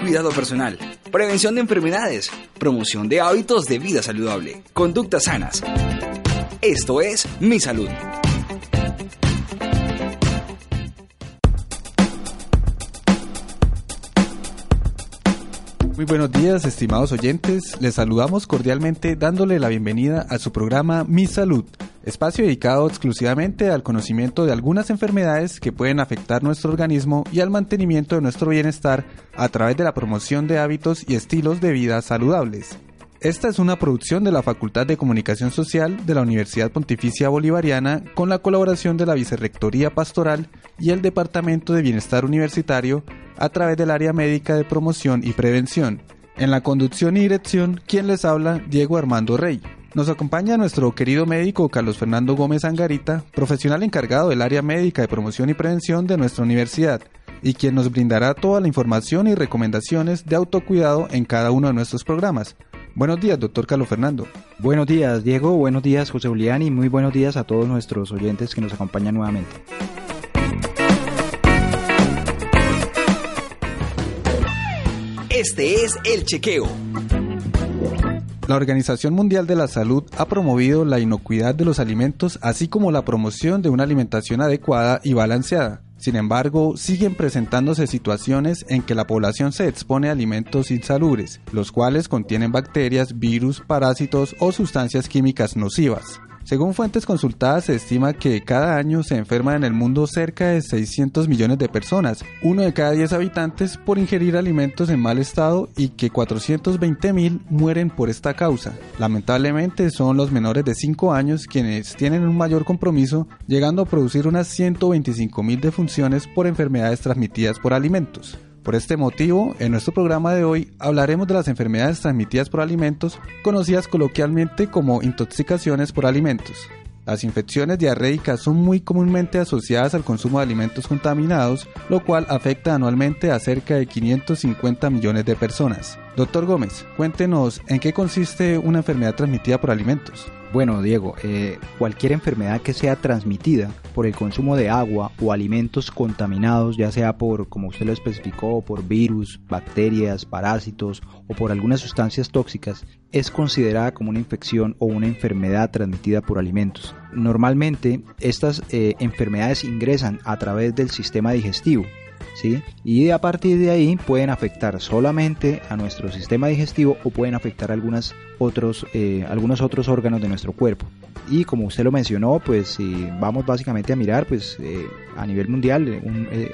Cuidado personal, prevención de enfermedades, promoción de hábitos de vida saludable, conductas sanas. Esto es Mi Salud. Muy buenos días, estimados oyentes. Les saludamos cordialmente dándole la bienvenida a su programa Mi Salud, espacio dedicado exclusivamente al conocimiento de algunas enfermedades que pueden afectar nuestro organismo y al mantenimiento de nuestro bienestar a través de la promoción de hábitos y estilos de vida saludables. Esta es una producción de la Facultad de Comunicación Social de la Universidad Pontificia Bolivariana con la colaboración de la Vicerrectoría Pastoral y el Departamento de Bienestar Universitario a través del área médica de promoción y prevención. En la conducción y dirección, quien les habla, Diego Armando Rey. Nos acompaña nuestro querido médico Carlos Fernando Gómez Angarita, profesional encargado del área médica de promoción y prevención de nuestra universidad, y quien nos brindará toda la información y recomendaciones de autocuidado en cada uno de nuestros programas. Buenos días, doctor Carlos Fernando. Buenos días, Diego. Buenos días, José Julián. Y muy buenos días a todos nuestros oyentes que nos acompañan nuevamente. Este es el chequeo. La Organización Mundial de la Salud ha promovido la inocuidad de los alimentos, así como la promoción de una alimentación adecuada y balanceada. Sin embargo, siguen presentándose situaciones en que la población se expone a alimentos insalubres, los cuales contienen bacterias, virus, parásitos o sustancias químicas nocivas. Según fuentes consultadas, se estima que cada año se enferman en el mundo cerca de 600 millones de personas, uno de cada 10 habitantes por ingerir alimentos en mal estado y que 420 mil mueren por esta causa. Lamentablemente son los menores de 5 años quienes tienen un mayor compromiso, llegando a producir unas 125 mil defunciones por enfermedades transmitidas por alimentos. Por este motivo, en nuestro programa de hoy hablaremos de las enfermedades transmitidas por alimentos, conocidas coloquialmente como intoxicaciones por alimentos. Las infecciones diarreicas son muy comúnmente asociadas al consumo de alimentos contaminados, lo cual afecta anualmente a cerca de 550 millones de personas. Doctor Gómez, cuéntenos en qué consiste una enfermedad transmitida por alimentos. Bueno, Diego, eh, cualquier enfermedad que sea transmitida por el consumo de agua o alimentos contaminados, ya sea por, como usted lo especificó, por virus, bacterias, parásitos o por algunas sustancias tóxicas, es considerada como una infección o una enfermedad transmitida por alimentos. Normalmente, estas eh, enfermedades ingresan a través del sistema digestivo, Y a partir de ahí pueden afectar solamente a nuestro sistema digestivo o pueden afectar algunas otros, eh, algunos otros órganos de nuestro cuerpo. Y como usted lo mencionó, pues si vamos básicamente a mirar, pues eh, a nivel mundial, eh,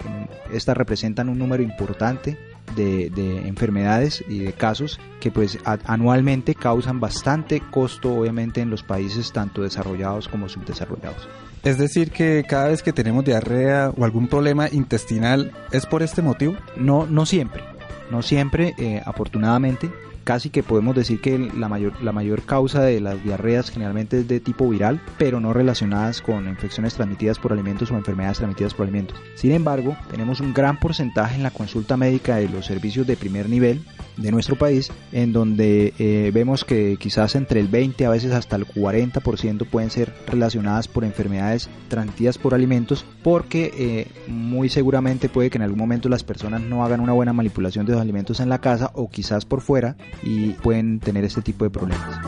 estas representan un número importante de, de, enfermedades y de casos que pues anualmente causan bastante costo obviamente en los países tanto desarrollados como subdesarrollados. Es decir, que cada vez que tenemos diarrea o algún problema intestinal, ¿es por este motivo? No, no siempre. No siempre, eh, afortunadamente casi que podemos decir que la mayor, la mayor causa de las diarreas generalmente es de tipo viral, pero no relacionadas con infecciones transmitidas por alimentos o enfermedades transmitidas por alimentos. Sin embargo, tenemos un gran porcentaje en la consulta médica de los servicios de primer nivel de nuestro país, en donde eh, vemos que quizás entre el 20 a veces hasta el 40% pueden ser relacionadas por enfermedades transmitidas por alimentos, porque eh, muy seguramente puede que en algún momento las personas no hagan una buena manipulación de los alimentos en la casa o quizás por fuera y pueden tener este tipo de problemas.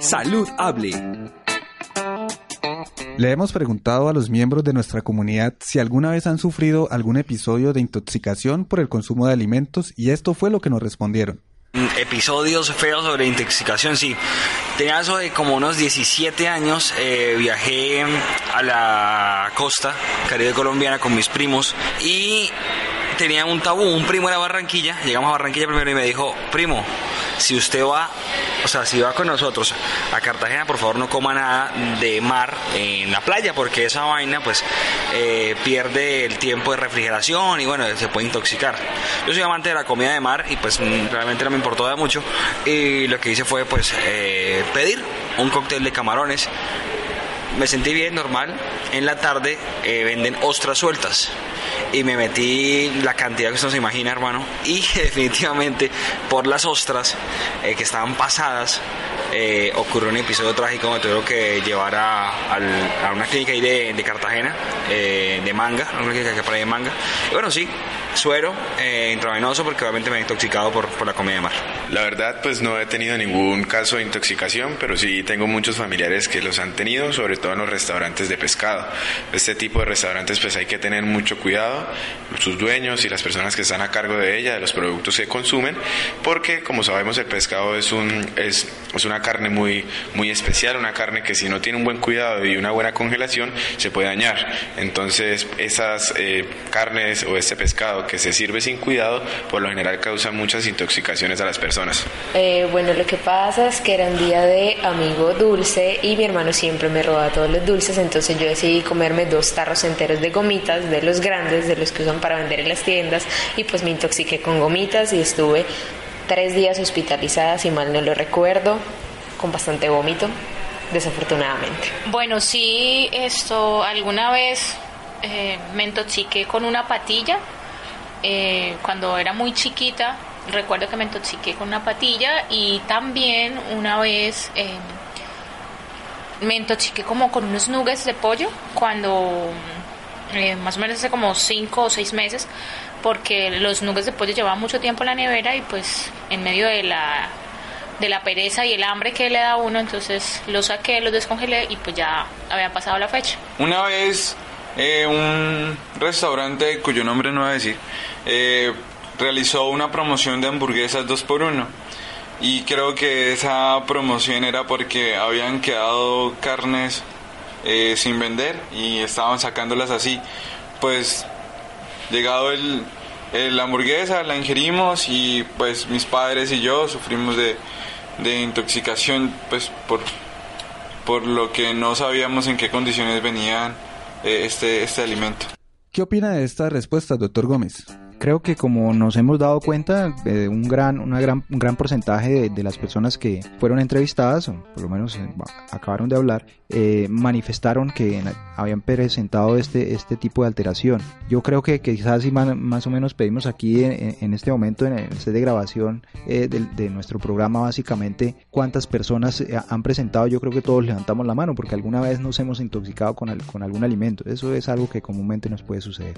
Salud Hable. Le hemos preguntado a los miembros de nuestra comunidad si alguna vez han sufrido algún episodio de intoxicación por el consumo de alimentos y esto fue lo que nos respondieron. Episodios feos sobre intoxicación, sí. Tenía eso de como unos 17 años, eh, viajé a la costa caribe colombiana con mis primos y tenía un tabú, un primo era Barranquilla, llegamos a Barranquilla primero y me dijo, primo, si usted va, o sea, si va con nosotros a Cartagena, por favor no coma nada de mar en la playa, porque esa vaina pues eh, pierde el tiempo de refrigeración y bueno, se puede intoxicar. Yo soy amante de la comida de mar y pues realmente no me importó mucho y lo que hice fue pues eh, pedir un cóctel de camarones me sentí bien, normal. En la tarde eh, venden ostras sueltas. Y me metí la cantidad que usted se imagina, hermano. Y definitivamente por las ostras eh, que estaban pasadas, eh, ocurrió un episodio trágico, me tuvieron que llevar a, una clínica ahí de, Cartagena, eh, de manga, una clínica que para de manga. Y bueno, sí, suero eh, intravenoso porque obviamente me he intoxicado por, por la comida de mar. La verdad, pues no he tenido ningún caso de intoxicación, pero sí tengo muchos familiares que los han tenido, sobre todo en los restaurantes de pescado. Este tipo de restaurantes pues hay que tener mucho cuidado, sus dueños y las personas que están a cargo de ella, de los productos que consumen, porque como sabemos el pescado es, un, es, es una carne muy, muy especial, una carne que si no tiene un buen cuidado y una buena congelación se puede dañar. Entonces esas eh, carnes o este pescado que se sirve sin cuidado por lo general causa muchas intoxicaciones a las personas. Eh, bueno, lo que pasa es que era un día de amigo dulce y mi hermano siempre me robaba todos los dulces, entonces yo decidí comerme dos tarros enteros de gomitas, de los grandes, de los que usan para vender en las tiendas, y pues me intoxiqué con gomitas y estuve tres días hospitalizada, si mal no lo recuerdo, con bastante vómito, desafortunadamente. Bueno, sí, esto alguna vez eh, me intoxiqué con una patilla eh, cuando era muy chiquita. Recuerdo que me intoxiqué con una patilla y también una vez eh, me intoxiqué como con unos nuggets de pollo cuando más o menos hace como cinco o seis meses porque los nuggets de pollo llevaban mucho tiempo en la nevera y pues en medio de la de la pereza y el hambre que le da a uno, entonces los saqué, los descongelé y pues ya había pasado la fecha. Una vez eh, un restaurante cuyo nombre no voy a decir eh, realizó una promoción de hamburguesas 2 por 1 y creo que esa promoción era porque habían quedado carnes eh, sin vender y estaban sacándolas así. Pues llegado el, la hamburguesa la ingerimos y pues mis padres y yo sufrimos de, de intoxicación pues por por lo que no sabíamos en qué condiciones venían este, este alimento. ¿Qué opina de esta respuesta, doctor Gómez? Creo que como nos hemos dado cuenta, eh, un, gran, una gran, un gran porcentaje de, las personas que fueron entrevistadas, o por lo menos eh, acabaron de hablar, manifestaron que habían presentado este, este tipo de alteración. Yo creo que, quizás si más o menos pedimos aquí en, este momento en el set de grabación de, nuestro programa básicamente cuántas personas han presentado, yo creo que todos levantamos la mano porque alguna vez nos hemos intoxicado con, con algún alimento. Eso es algo que comúnmente nos puede suceder.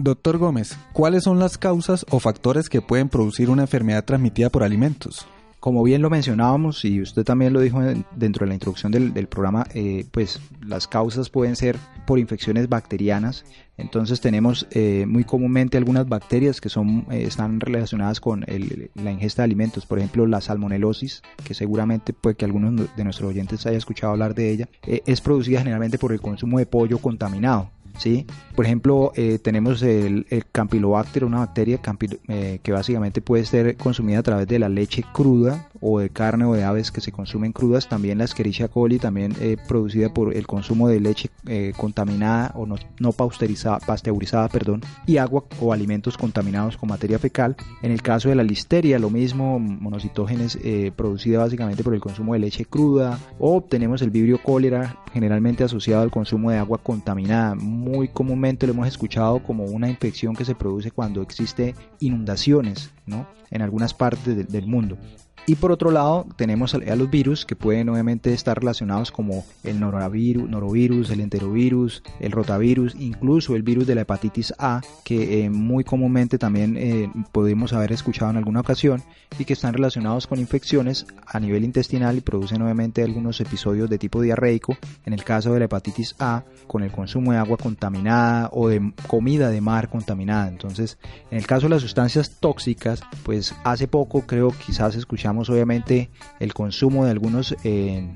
Doctor Gómez, ¿cuáles son las causas o factores que pueden producir una enfermedad transmitida por alimentos? Como bien lo mencionábamos y usted también lo dijo dentro de la introducción del, programa, eh, pues las causas pueden ser por infecciones bacterianas. Entonces tenemos eh, muy comúnmente algunas bacterias que son, eh, están relacionadas con la ingesta de alimentos. Por ejemplo, la salmonelosis, que seguramente puede que algunos de nuestros oyentes haya escuchado hablar de ella, es producida generalmente por el consumo de pollo contaminado. Por ejemplo, eh, tenemos el, Campylobacter, una bacteria eh, que básicamente puede ser consumida a través de la leche cruda o de carne o de aves que se consumen crudas. También la Escherichia coli, también eh, producida por el consumo de leche contaminada o no, pasteurizada perdón, y agua o alimentos contaminados con materia fecal. En el caso de la listeria, lo mismo, monocitógenes producida básicamente por el consumo de leche cruda. O tenemos el vibrio cólera, generalmente asociado al consumo de agua contaminada muy comúnmente lo hemos escuchado como una infección que se produce cuando existe inundaciones ¿no? en algunas partes del mundo. Y por otro lado, tenemos a los virus que pueden obviamente estar relacionados como el norovirus, norovirus el enterovirus, el rotavirus, incluso el virus de la hepatitis A, que eh, muy comúnmente también eh, podemos haber escuchado en alguna ocasión y que están relacionados con infecciones a nivel intestinal y producen obviamente algunos episodios de tipo diarreico. En el caso de la hepatitis A, con el consumo de agua contaminada o de comida de mar contaminada. Entonces, en el caso de las sustancias tóxicas, pues hace poco creo quizás escuchamos obviamente el consumo de algunos, eh,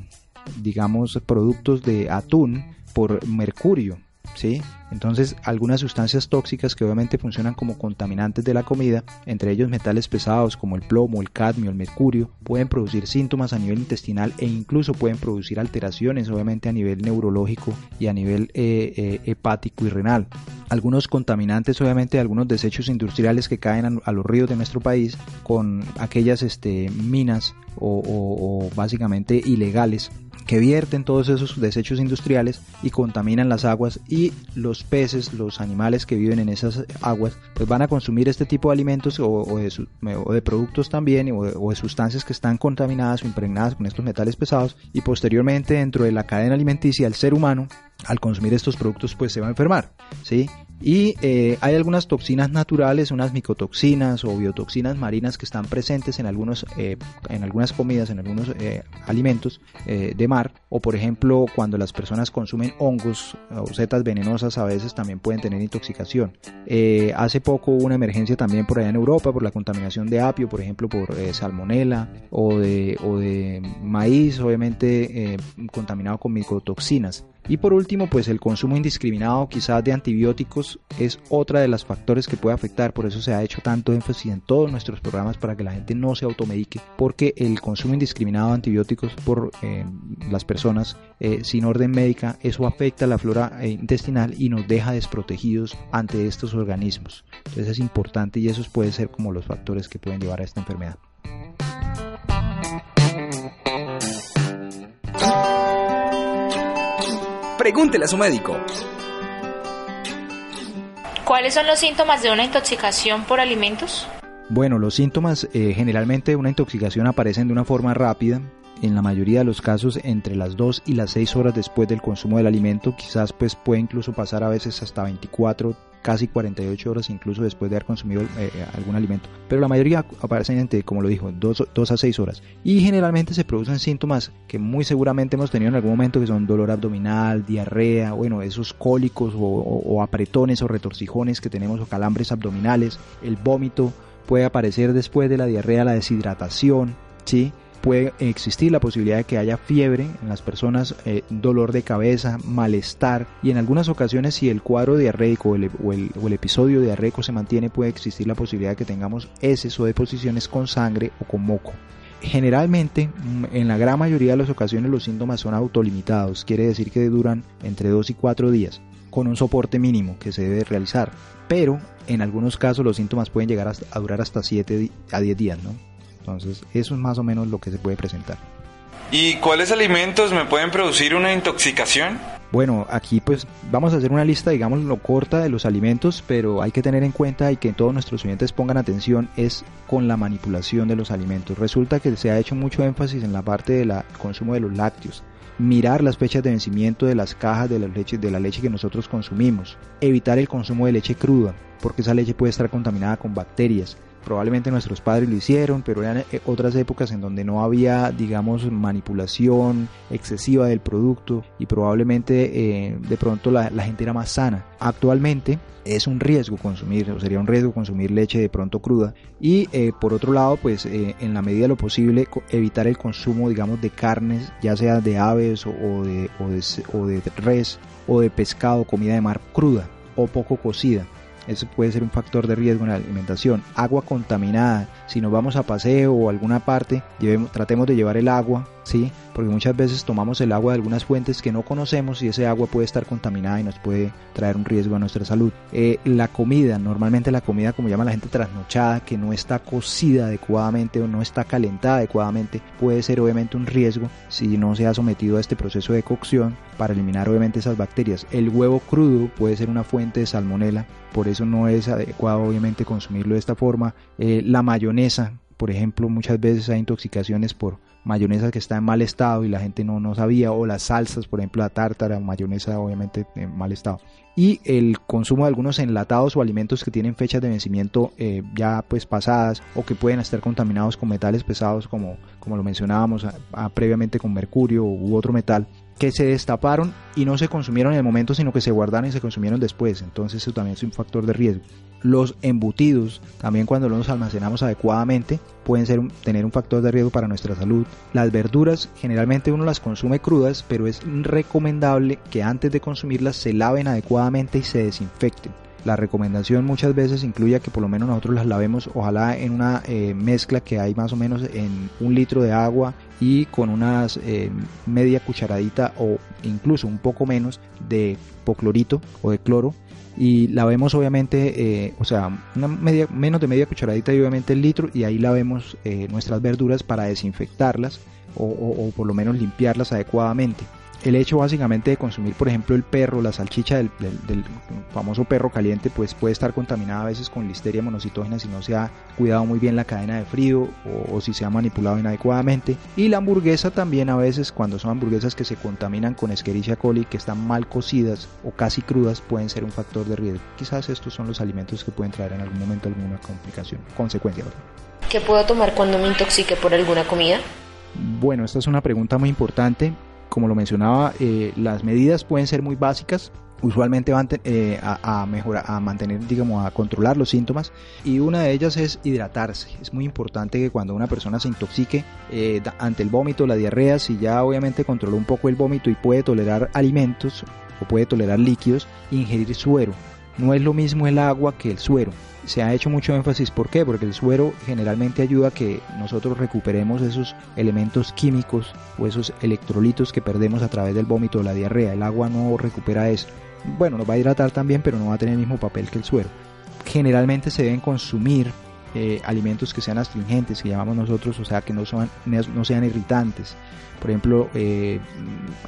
digamos, productos de atún por mercurio, ¿sí? Entonces, algunas sustancias tóxicas que obviamente funcionan como contaminantes de la comida, entre ellos metales pesados como el plomo, el cadmio, el mercurio, pueden producir síntomas a nivel intestinal e incluso pueden producir alteraciones obviamente a nivel neurológico y a nivel eh, eh, hepático y renal. Algunos contaminantes obviamente algunos desechos industriales que caen a, los ríos de nuestro país con aquellas este, minas o, básicamente ilegales que vierten todos esos desechos industriales y contaminan las aguas y los peces, los animales que viven en esas aguas, pues van a consumir este tipo de alimentos o, de, productos también o de, sustancias que están contaminadas o impregnadas con estos metales pesados y posteriormente dentro de la cadena alimenticia el ser humano al consumir estos productos pues se va a enfermar, ¿sí? Y eh, hay algunas toxinas naturales, unas micotoxinas o biotoxinas marinas que están presentes en, algunos, eh, en algunas comidas, en algunos eh, alimentos de mar. O por ejemplo, cuando las personas consumen hongos o setas venenosas, a veces también pueden tener intoxicación. hace poco hubo una emergencia también por allá en Europa por la contaminación de apio, por ejemplo, por salmonela o de, o de maíz, obviamente contaminado con micotoxinas. Y por último, pues el consumo indiscriminado quizás de antibióticos es otra de los factores que puede afectar, por eso se ha hecho tanto énfasis en todos nuestros programas para que la gente no se automedique, porque el consumo indiscriminado de antibióticos por eh, las personas eh, sin orden médica, eso afecta la flora eh, intestinal y nos deja desprotegidos ante estos organismos. Entonces es importante y esos pueden ser como los factores que pueden llevar a esta enfermedad. Pregúntele a su médico. ¿Cuáles son los síntomas de una intoxicación por alimentos? Bueno, los síntomas eh, generalmente de una intoxicación aparecen de una forma rápida, en la mayoría de los casos entre las 2 y las 6 horas después del consumo del alimento, quizás pues puede incluso pasar a veces hasta 24, casi 48 horas incluso después de haber consumido eh, eh, algún alimento. Pero la mayoría aparecen entre, como lo dijo, 2, a 6 horas. Y generalmente se producen síntomas que muy seguramente hemos tenido en algún momento que son dolor abdominal, diarrea, bueno, esos cólicos o, o apretones o retorcijones que tenemos o calambres abdominales, el vómito puede aparecer después de la diarrea, la deshidratación, ¿sí? Puede existir la posibilidad de que haya fiebre en las personas, eh, dolor de cabeza, malestar y en algunas ocasiones si el cuadro diarreico o el, o el, episodio diarreico se mantiene puede existir la posibilidad de que tengamos heces o deposiciones con sangre o con moco. Generalmente, mm, en la gran mayoría de las ocasiones los síntomas son autolimitados, quiere decir que duran entre 2 y 4 días, con un soporte mínimo que se debe realizar, pero en algunos casos los síntomas pueden llegar a durar hasta 7 a 10 días, ¿no? Entonces, eso es más o menos lo que se puede presentar. ¿Y cuáles alimentos me pueden producir una intoxicación? Bueno, aquí pues vamos a hacer una lista, digamos, lo corta de los alimentos, pero hay que tener en cuenta y que todos nuestros oyentes pongan atención es con la manipulación de los alimentos. Resulta que se ha hecho mucho énfasis en la parte del consumo de los lácteos. Mirar las fechas de vencimiento de las cajas de la, leche, de la leche que nosotros consumimos. Evitar el consumo de leche cruda, porque esa leche puede estar contaminada con bacterias probablemente nuestros padres lo hicieron, pero eran eh, otras épocas en donde no había, digamos, manipulación excesiva del producto y probablemente eh, de pronto la, gente era más sana. Actualmente es un riesgo consumir, o sería un riesgo consumir leche de pronto cruda y eh, por otro lado, pues en la medida de lo posible evitar el consumo, digamos, de carnes, ya sea de aves o de, o de, o de res o de pescado, comida de mar cruda o poco cocida eso puede ser un factor de riesgo en la alimentación. Agua contaminada. Si nos vamos a paseo o a alguna parte, tratemos de llevar el agua, Porque muchas veces tomamos el agua de algunas fuentes que no conocemos y ese agua puede estar contaminada y nos puede traer un riesgo a nuestra salud. Eh, la comida, normalmente la comida, como llama la gente trasnochada, que no está cocida adecuadamente o no está calentada adecuadamente, puede ser obviamente un riesgo si no se ha sometido a este proceso de cocción para eliminar obviamente esas bacterias. El huevo crudo puede ser una fuente de salmonela, por eso no es adecuado obviamente consumirlo de esta forma. Eh, la mayonesa, por ejemplo, muchas veces hay intoxicaciones por mayonesa que está en mal estado y la gente no, no sabía, o las salsas, por ejemplo, la tártara, mayonesa obviamente en mal estado. Y el consumo de algunos enlatados o alimentos que tienen fechas de vencimiento eh, ya pues pasadas o que pueden estar contaminados con metales pesados como, como lo mencionábamos previamente con mercurio u otro metal que se destaparon y no se consumieron en el momento, sino que se guardaron y se consumieron después. Entonces eso también es un factor de riesgo. Los embutidos, también cuando los almacenamos adecuadamente, pueden ser tener un factor de riesgo para nuestra salud. Las verduras, generalmente uno las consume crudas, pero es recomendable que antes de consumirlas se laven adecuadamente y se desinfecten. La recomendación muchas veces incluye que por lo menos nosotros las lavemos, ojalá en una eh, mezcla que hay más o menos en un litro de agua y con unas eh, media cucharadita o incluso un poco menos de poclorito o de cloro y la vemos obviamente, eh, o sea, una media, menos de media cucharadita y obviamente el litro y ahí la vemos nuestras verduras para desinfectarlas o por lo menos limpiarlas adecuadamente. El hecho básicamente de consumir, por ejemplo, el perro, la salchicha del, del- del famoso perro caliente, pues puede estar contaminada a veces con listeria monocitógena si no se ha cuidado muy bien la cadena de frío o, o si se ha manipulado inadecuadamente. Y la hamburguesa también a veces, cuando son hamburguesas que se contaminan con Escherichia coli, que están mal cocidas o casi crudas, pueden ser un factor de riesgo. Quizás estos son los alimentos que pueden traer en algún momento alguna complicación, consecuencia. ¿Qué puedo tomar cuando me intoxique por alguna comida? Bueno, esta es una pregunta muy importante. Como lo mencionaba, eh, las medidas pueden ser muy básicas. Usualmente van eh, a, mejorar, a mantener, digamos, a controlar los síntomas. Y una de ellas es hidratarse. Es muy importante que cuando una persona se intoxique eh, ante el vómito, la diarrea, si ya obviamente controló un poco el vómito y puede tolerar alimentos o puede tolerar líquidos, ingerir suero. No es lo mismo el agua que el suero se ha hecho mucho énfasis. ¿Por qué? Porque el suero generalmente ayuda a que nosotros recuperemos esos elementos químicos o esos electrolitos que perdemos a través del vómito o la diarrea. El agua no recupera eso. Bueno, nos va a hidratar también, pero no va a tener el mismo papel que el suero. Generalmente se deben consumir eh, alimentos que sean astringentes, que llamamos nosotros, o sea, que no, no sean irritantes. Por ejemplo, eh,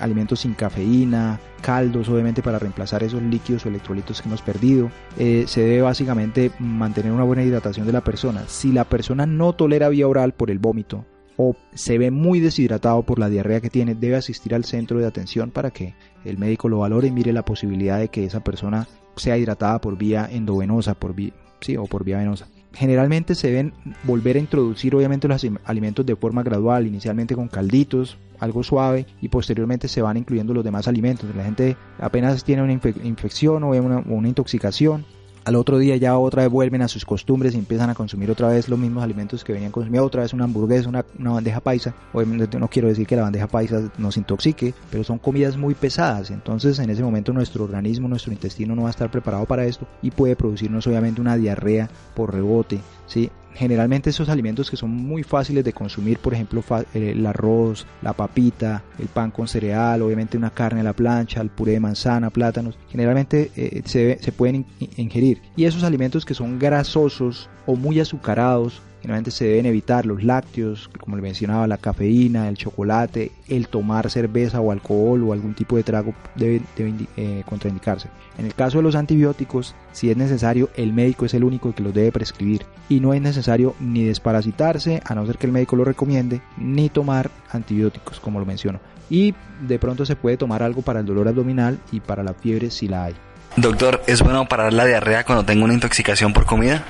alimentos sin cafeína, caldos, obviamente para reemplazar esos líquidos o electrolitos que hemos perdido. Eh, se debe básicamente mantener una buena hidratación de la persona. Si la persona no tolera vía oral por el vómito o se ve muy deshidratado por la diarrea que tiene, debe asistir al centro de atención para que el médico lo valore y mire la posibilidad de que esa persona sea hidratada por vía endovenosa, por vía, sí, o por vía venosa. Generalmente se deben volver a introducir obviamente los alimentos de forma gradual, inicialmente con calditos, algo suave y posteriormente se van incluyendo los demás alimentos. La gente apenas tiene una infe infección o una intoxicación, al otro día ya otra vez vuelven a sus costumbres y empiezan a consumir otra vez los mismos alimentos que venían consumiendo, otra vez una hamburguesa, una, una, bandeja paisa. Obviamente no quiero decir que la bandeja paisa nos intoxique, pero son comidas muy pesadas, entonces en ese momento nuestro organismo, nuestro intestino no va a estar preparado para esto y puede producirnos obviamente una diarrea por rebote, ¿sí? Generalmente esos alimentos que son muy fáciles de consumir, por ejemplo el arroz, la papita, el pan con cereal, obviamente una carne a la plancha, el puré de manzana, plátanos, generalmente eh, se, se pueden ingerir. Y esos alimentos que son grasosos o muy azucarados, generalmente se deben evitar los lácteos, como le mencionaba, la cafeína, el chocolate, el tomar cerveza o alcohol o algún tipo de trago debe, debe eh, contraindicarse. En el caso de los antibióticos, si es necesario, el médico es el único que los debe prescribir y no es necesario ni desparasitarse, a no ser que el médico lo recomiende, ni tomar antibióticos, como lo menciono. Y de pronto se puede tomar algo para el dolor abdominal y para la fiebre si la hay. Doctor, ¿es bueno parar la diarrea cuando tengo una intoxicación por comida?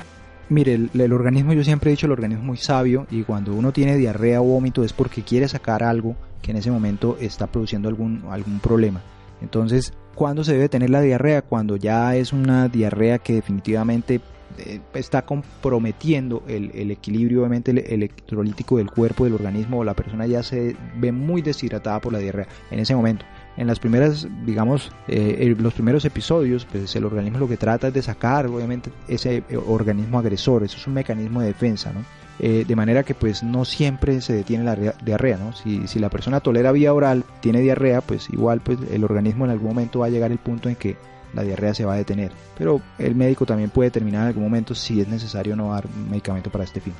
Mire, el, organismo, yo siempre he dicho, el organismo es muy sabio y cuando uno tiene diarrea o vómito es porque quiere sacar algo que en ese momento está produciendo algún, algún problema. Entonces, ¿cuándo se debe tener la diarrea? Cuando ya es una diarrea que definitivamente eh, está comprometiendo el, el, equilibrio obviamente el electrolítico del cuerpo, del organismo, o la persona ya se ve muy deshidratada por la diarrea en ese momento. En las primeras, digamos, eh, los primeros episodios, pues el organismo lo que trata es de sacar, obviamente, ese eh, organismo agresor. Eso es un mecanismo de defensa, ¿no? Eh, de manera que pues no siempre se detiene la diarrea, ¿no? Si, si la persona tolera vía oral, tiene diarrea, pues igual pues el organismo en algún momento va a llegar el punto en que la diarrea se va a detener. Pero el médico también puede determinar en algún momento si es necesario no dar medicamento para este fin.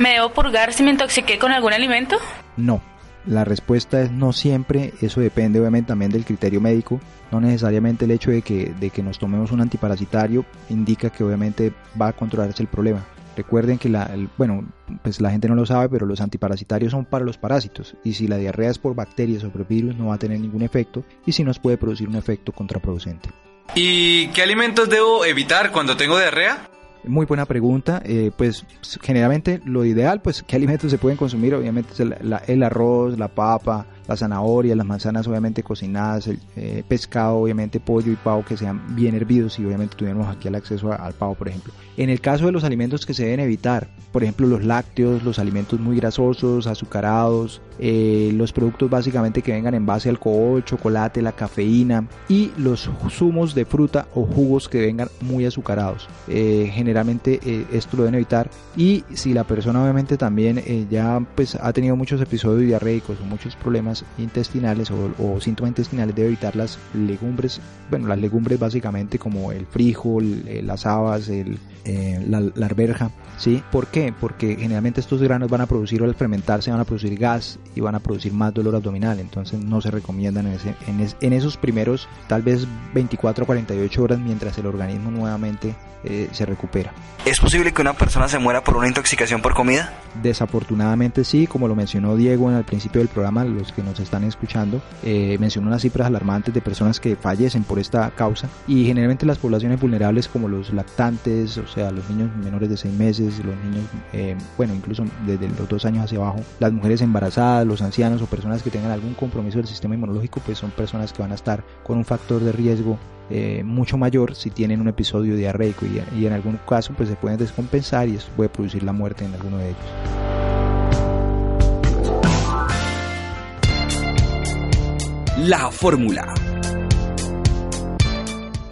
¿Me debo purgar si me intoxiqué con algún alimento? No. La respuesta es no siempre, eso depende obviamente también del criterio médico, no necesariamente el hecho de que, de que nos tomemos un antiparasitario indica que obviamente va a controlarse el problema. Recuerden que la, bueno, pues la gente no lo sabe, pero los antiparasitarios son para los parásitos y si la diarrea es por bacterias o por virus no va a tener ningún efecto y si nos puede producir un efecto contraproducente. ¿Y qué alimentos debo evitar cuando tengo diarrea? Muy buena pregunta. Eh, pues generalmente lo ideal, pues qué alimentos se pueden consumir. Obviamente es el, la, el arroz, la papa, la zanahoria, las manzanas obviamente cocinadas, el eh, pescado, obviamente pollo y pavo que sean bien hervidos y obviamente tuviéramos aquí el acceso al pavo, por ejemplo. En el caso de los alimentos que se deben evitar, por ejemplo los lácteos, los alimentos muy grasosos, azucarados, eh, los productos básicamente que vengan en base a alcohol, chocolate, la cafeína y los zumos de fruta o jugos que vengan muy azucarados. Eh, generalmente esto lo deben evitar y si la persona obviamente también ya pues ha tenido muchos episodios diarreicos o muchos problemas intestinales o, síntomas intestinales debe evitar las legumbres, bueno, las legumbres básicamente como el frijol, eh, las habas, el, eh, la, la, arberja, ¿sí? ¿Por qué? Porque generalmente estos granos van a producir, al fermentarse, van a producir gas y van a producir más dolor abdominal, entonces no se recomiendan en, en, esos primeros tal vez 24 a 48 horas mientras el organismo nuevamente eh, se recupera. ¿Es posible que una persona se muera por una intoxicación por comida? Desafortunadamente sí, como lo mencionó Diego en el principio del programa, los que nos están escuchando, eh, mencionó unas cifras alarmantes de personas que fallecen por esta causa y generalmente las poblaciones vulnerables como los lactantes, o sea, los niños menores de 6 meses, los niños, eh, bueno, incluso desde los 2 años hacia abajo, las mujeres embarazadas, los ancianos o personas que tengan algún compromiso del sistema inmunológico, pues son personas que van a estar con un factor de riesgo eh, mucho mayor si tienen un episodio diarreico y, en algún caso pues se pueden descompensar y eso puede producir la muerte en alguno de ellos. La fórmula.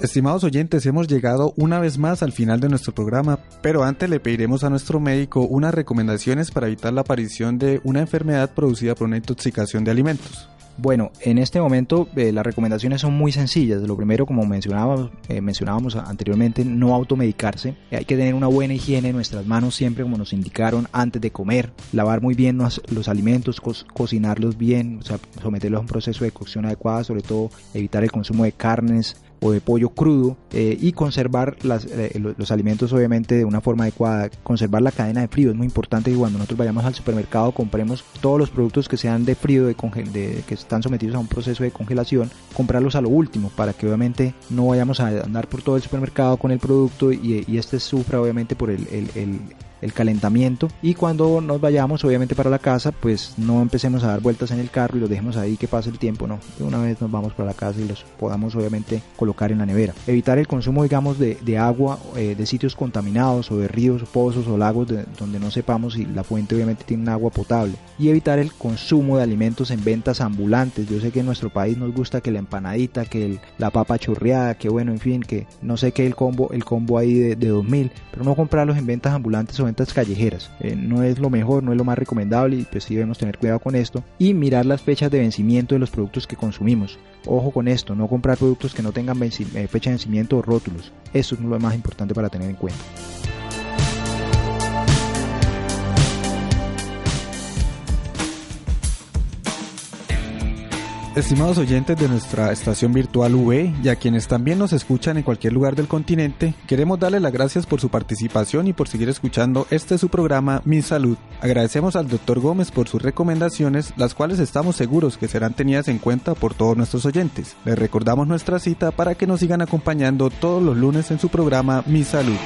Estimados oyentes, hemos llegado una vez más al final de nuestro programa, pero antes le pediremos a nuestro médico unas recomendaciones para evitar la aparición de una enfermedad producida por una intoxicación de alimentos. Bueno, en este momento eh, las recomendaciones son muy sencillas. Lo primero, como mencionábamos, eh, mencionábamos anteriormente, no automedicarse. Hay que tener una buena higiene en nuestras manos siempre, como nos indicaron, antes de comer. Lavar muy bien los, alimentos, cocinarlos bien, someterlos a un proceso de cocción adecuada, sobre todo evitar el consumo de carnes, o de pollo crudo eh, y conservar eh, los alimentos obviamente de una forma adecuada, conservar la cadena de frío es muy importante que cuando nosotros vayamos al supermercado compremos todos los productos que sean de frío, de, que están sometidos a un proceso de congelación, comprarlos a lo último para que obviamente no vayamos a andar por todo el supermercado con el producto y, este sufra obviamente por el calentamiento. Y cuando nos vayamos obviamente para la casa pues no empecemos a dar vueltas en el carro y los dejemos ahí que pase el tiempo no. De una vez nos vamos para la casa y los podamos obviamente colocar en la nevera. Evitar el consumo digamos de, de agua eh, de sitios contaminados o de ríos pozos o lagos donde no sepamos si la fuente obviamente tiene un agua potable. Y evitar el consumo de alimentos en ventas ambulantes. Yo sé que en nuestro país nos gusta que la empanadita que la papa chorreada que bueno en fin que no sé qué el combo el combo ahí de, de 2000 pero no comprarlos en ventas ambulantes o callejeras. Eh, no es lo mejor, no es lo más recomendable y pues sí debemos tener cuidado con esto. Y mirar las fechas de vencimiento de los productos que consumimos. Ojo con esto, no comprar productos que no tengan eh, fecha de vencimiento o rótulos. Eso es lo más importante para tener en cuenta. Estimados oyentes de nuestra estación virtual V y a quienes también nos escuchan en cualquier lugar del continente, queremos darles las gracias por su participación y por seguir escuchando este su programa Mi Salud. Agradecemos al Dr. Gómez por sus recomendaciones, las cuales estamos seguros que serán tenidas en cuenta por todos nuestros oyentes. Les recordamos nuestra cita para que nos sigan acompañando todos los lunes en su programa Mi Salud.